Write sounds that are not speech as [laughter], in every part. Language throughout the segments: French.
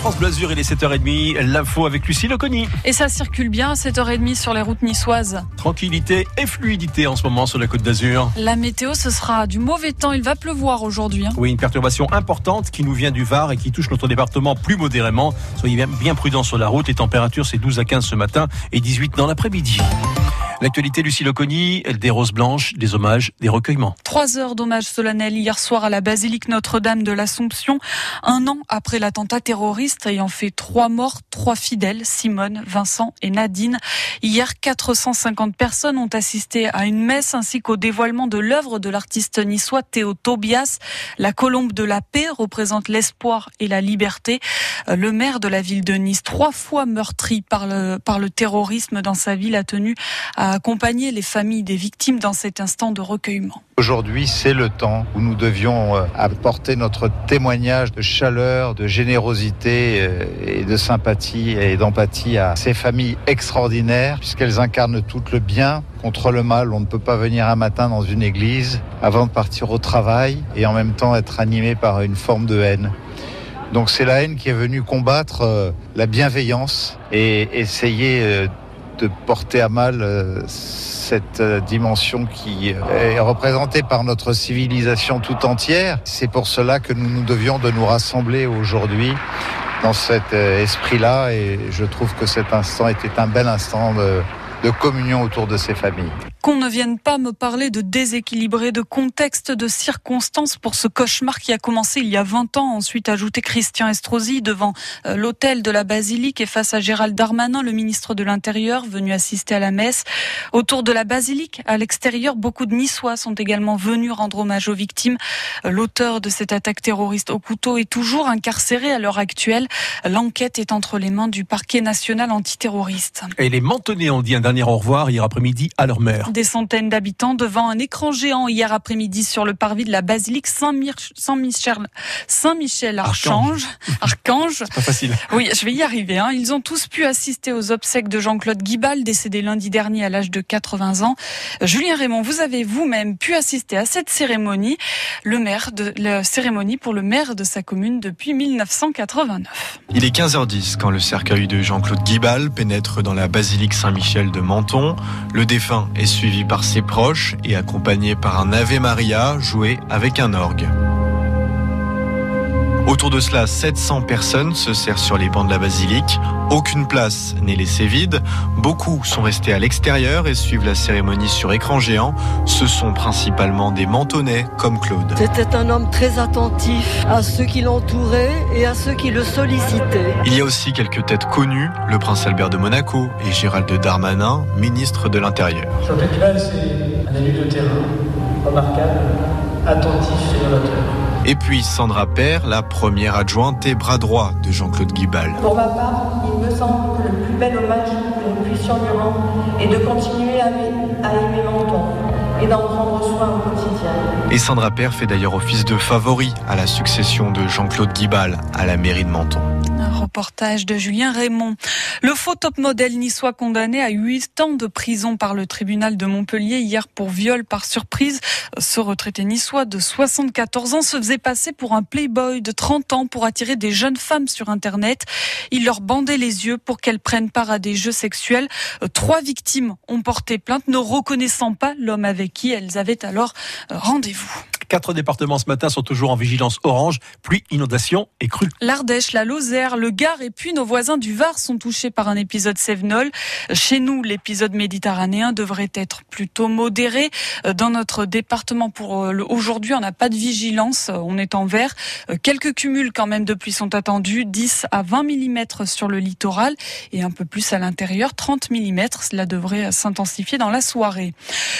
France Blasure, il est 7h30. L'info avec Lucie Loconi. Et ça circule bien à 7h30 sur les routes niçoises. Tranquillité et fluidité en ce moment sur la côte d'Azur. La météo, ce sera du mauvais temps. Il va pleuvoir aujourd'hui. hein. Oui, une perturbation importante qui nous vient du Var et qui touche notre département plus modérément. Soyez bien, bien prudents sur la route. Les températures, c'est 12 à 15 ce matin et 18 dans l'après-midi. L'actualité, Lucie Loconi, des roses blanches, des hommages, des recueillements. Trois heures d'hommage solennel hier soir à la basilique Notre-Dame de l'Assomption, un an après l'attentat terroriste ayant fait trois morts, trois fidèles, Simone, Vincent et Nadine. Hier, 450 personnes ont assisté à une messe ainsi qu'au dévoilement de l'œuvre de l'artiste niçois Théo Tobias. La colombe de la paix représente l'espoir et la liberté. Le maire de la ville de Nice, trois fois meurtri par le, par le terrorisme dans sa ville, a tenu à accompagner les familles des victimes dans cet instant de recueillement. Aujourd'hui, c'est le temps où nous devions euh, apporter notre témoignage de chaleur, de générosité euh, et de sympathie et d'empathie à ces familles extraordinaires, puisqu'elles incarnent toutes le bien contre le mal. On ne peut pas venir un matin dans une église avant de partir au travail et en même temps être animé par une forme de haine. Donc c'est la haine qui est venue combattre euh, la bienveillance et essayer de porter à mal euh, cette euh, dimension qui euh, est représentée par notre civilisation tout entière. C'est pour cela que nous nous devions de nous rassembler aujourd'hui dans cet esprit-là et je trouve que cet instant était un bel instant de, de communion autour de ces familles. Qu'on ne vienne pas me parler de déséquilibré, de contexte, de circonstances pour ce cauchemar qui a commencé il y a 20 ans. Ensuite, ajouté Christian Estrosi devant euh, l'hôtel de la Basilique et face à Gérald Darmanin, le ministre de l'Intérieur, venu assister à la messe. Autour de la Basilique, à l'extérieur, beaucoup de Niçois sont également venus rendre hommage aux victimes. Euh, L'auteur de cette attaque terroriste au couteau est toujours incarcéré à l'heure actuelle. L'enquête est entre les mains du parquet national antiterroriste. Et les Mentonnais ont dit un dernier au revoir hier après-midi à leur mère. Des centaines d'habitants devant un écran géant hier après-midi sur le parvis de la basilique Saint-Michel, Saint-Michel Archange. Archange. [laughs] Pas facile. Oui, je vais y arriver. Hein. Ils ont tous pu assister aux obsèques de Jean-Claude Guibal, décédé lundi dernier à l'âge de 80 ans. Julien Raymond, vous avez vous-même pu assister à cette cérémonie, le maire de la cérémonie pour le maire de sa commune depuis 1989. Il est 15h10 quand le cercueil de Jean-Claude Guibal pénètre dans la basilique Saint-Michel de Menton. Le défunt est suivi par ses proches et accompagné par un Ave Maria joué avec un orgue. Autour de cela, 700 personnes se serrent sur les bancs de la basilique. Aucune place n'est laissée vide. Beaucoup sont restés à l'extérieur et suivent la cérémonie sur écran géant. Ce sont principalement des mentonnais comme Claude. C'était un homme très attentif à ceux qui l'entouraient et à ceux qui le sollicitaient. Il y a aussi quelques têtes connues, le prince Albert de Monaco et Gérald Darmanin, ministre de l'Intérieur. Jean-Claude Guibal, c'est un élu de terrain, remarquable, attentif et novateur. Et puis Sandra Père, la première adjointe et bras droit de Jean-Claude Guibal. Pour ma part, il me semble que le plus bel hommage que nous puissions lui rendre est de continuer à aimer, à aimer Menton et d'en prendre soin au quotidien. Et Sandra Père fait d'ailleurs office de favori à la succession de Jean-Claude Guibal à la mairie de Menton. Un reportage de Julien Raymond. Le faux top modèle niçois condamné à 8 ans de prison par le tribunal de Montpellier hier pour viol par surprise. Ce retraité niçois de 74 ans se faisait passer pour un playboy de 30 ans pour attirer des jeunes femmes sur Internet. Il leur bandait les yeux pour qu'elles prennent part à des jeux sexuels. Trois victimes ont porté plainte ne reconnaissant pas l'homme avec qui elles avaient alors rendez-vous. Quatre départements ce matin sont toujours en vigilance orange, pluie, inondation et crue. L'Ardèche, la Lozère, le Gard et puis nos voisins du Var sont touchés par un épisode Sévenol. Chez nous, l'épisode méditerranéen devrait être plutôt modéré. Dans notre département, pour euh, aujourd'hui, on n'a pas de vigilance, on est en vert. Euh, Quelques cumuls quand même de pluie sont attendus, 10 à 20 mm sur le littoral et un peu plus à l'intérieur, 30 mm. Cela devrait s'intensifier dans la soirée.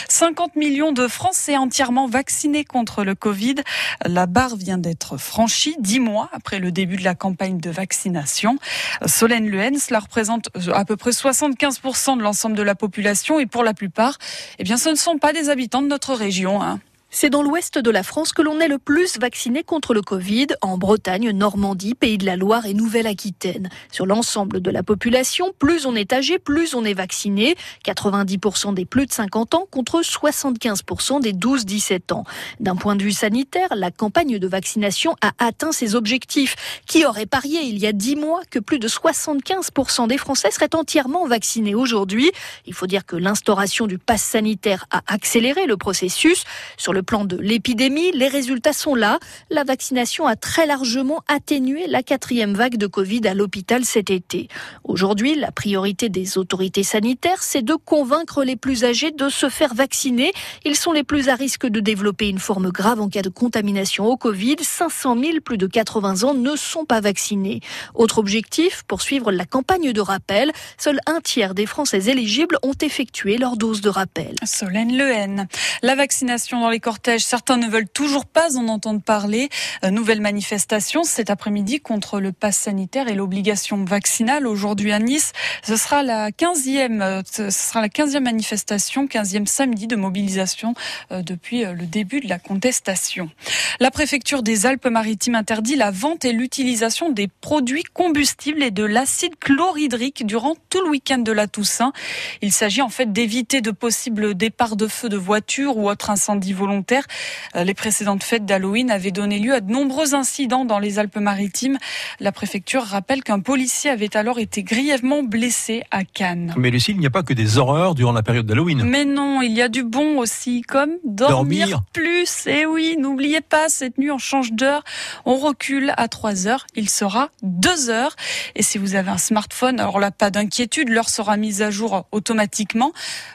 50 millions de Français entièrement vaccinés contre le Covid. La barre vient d'être franchie dix mois après le début de la campagne de vaccination. Solène Luens, cela représente à peu près 75% de l'ensemble de la population et pour la plupart, eh bien, ce ne sont pas des habitants de notre région. hein. C'est dans l'ouest de la France que l'on est le plus vacciné contre le Covid, en Bretagne, Normandie, Pays de la Loire et Nouvelle-Aquitaine. Sur l'ensemble de la population, plus on est âgé, plus on est vacciné. 90% des plus de 50 ans contre 75% des 12-17 ans. D'un point de vue sanitaire, la campagne de vaccination a atteint ses objectifs. Qui aurait parié il y a 10 mois que plus de 75% des Français seraient entièrement vaccinés aujourd'hui? Il faut dire que l'instauration du pass sanitaire a accéléré le processus. Sur le plan de l'épidémie, les résultats sont là. La vaccination a très largement atténué la quatrième vague de Covid à l'hôpital cet été. Aujourd'hui, la priorité des autorités sanitaires, c'est de convaincre les plus âgés de se faire vacciner. Ils sont les plus à risque de développer une forme grave en cas de contamination au Covid. 500 000 plus de 80 ans ne sont pas vaccinés. Autre objectif, poursuivre la campagne de rappel. Seul un tiers des Français éligibles ont effectué leur dose de rappel. Solène Lehen. La vaccination dans les certains ne veulent toujours pas en entendre parler. Euh, nouvelle manifestation cet après-midi contre le pass sanitaire et l'obligation vaccinale aujourd'hui à Nice. Ce sera la 15e, euh, ce sera la 15e manifestation, 15e samedi de mobilisation euh, depuis le début de la contestation. La préfecture des Alpes-Maritimes interdit la vente et l'utilisation des produits combustibles et de l'acide chlorhydrique durant tout le week-end de la Toussaint. Il s'agit en fait d'éviter de possibles départs de feu de voitures ou autres incendies volontaires. Euh, les précédentes fêtes d'Halloween avaient donné lieu à de nombreux incidents dans les Alpes-Maritimes. La préfecture rappelle qu'un policier avait alors été grièvement blessé à Cannes. Mais Lucie, il n'y a pas que des horreurs durant la période d'Halloween. Mais non, il y a du bon aussi, comme dormir, Dormir. plus. Et oui, n'oubliez pas, cette nuit on change d'heure, on recule à 3 heures, il sera 2 heures. Et si vous avez un smartphone, alors là, pas d'inquiétude, l'heure sera mise à jour automatiquement.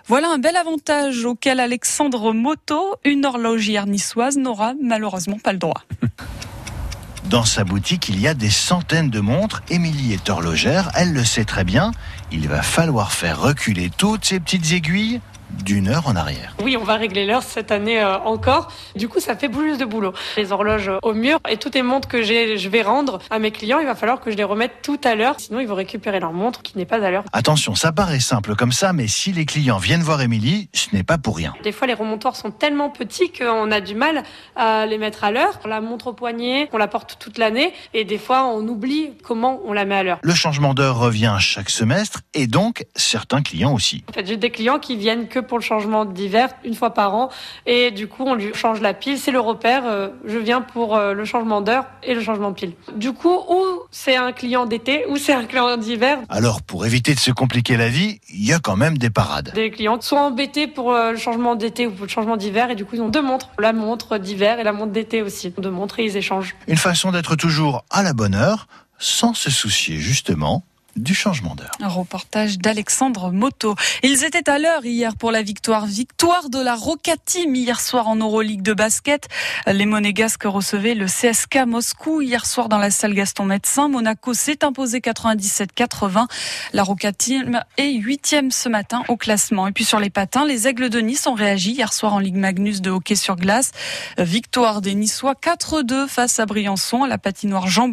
Voilà un bel avantage auquel Alexandre Moto, une horlogère niçoise, n'aura malheureusement pas le droit. [laughs] Dans sa boutique, il y a des centaines de montres. Émilie est horlogère, elle le sait très bien. Il va falloir faire reculer toutes ces petites aiguilles d'une heure en arrière. Oui, on va régler l'heure cette année euh, encore. Du coup, ça fait plus de boulot. Les horloges au mur et toutes les montres que j'ai, je vais rendre à mes clients, il va falloir que je les remette tout à l'heure. Sinon, ils vont récupérer leur montre qui n'est pas à l'heure. Attention, ça paraît simple comme ça, mais si les clients viennent voir Émilie, ce n'est pas pour rien. Des fois, les remontoirs sont tellement petits qu'on a du mal à les mettre à l'heure. On la montre au poignet, on la porte toute l'année et des fois, on oublie comment on la met à l'heure. Le changement d'heure revient chaque semestre et donc certains clients aussi. En fait, j'ai des clients qui viennent que pour le changement d'hiver une fois par an et du coup on lui change la pile. C'est le repère. euh, je viens pour euh, le changement d'heure et le changement de pile. Du coup, ou c'est un client d'été ou c'est un client d'hiver. Alors pour éviter de se compliquer la vie, il y a quand même des parades. Des clients sont embêtés pour euh, le changement d'été ou pour le changement d'hiver et du coup ils ont deux montres, la montre d'hiver et la montre d'été aussi. Deux montres et ils échangent. Une façon d'être toujours à la bonne heure, sans se soucier justement du changement d'heure. Un reportage d'Alexandre Moto. Ils étaient à l'heure hier pour la victoire. Victoire de la Rocatim hier soir en Euroleague de basket. Les Monégasques recevaient le CSK Moscou hier soir dans la salle Gaston Médecin. Monaco s'est imposé 97-80. La Rocatim est huitième ce matin au classement. Et puis sur les patins, les Aigles de Nice ont réagi hier soir en Ligue Magnus de hockey sur glace. Victoire des Niçois 4-2 face à Briançon à la patinoire Jean.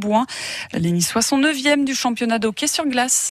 Les Niçois sont neuvième du championnat de hockey sur glace. Glas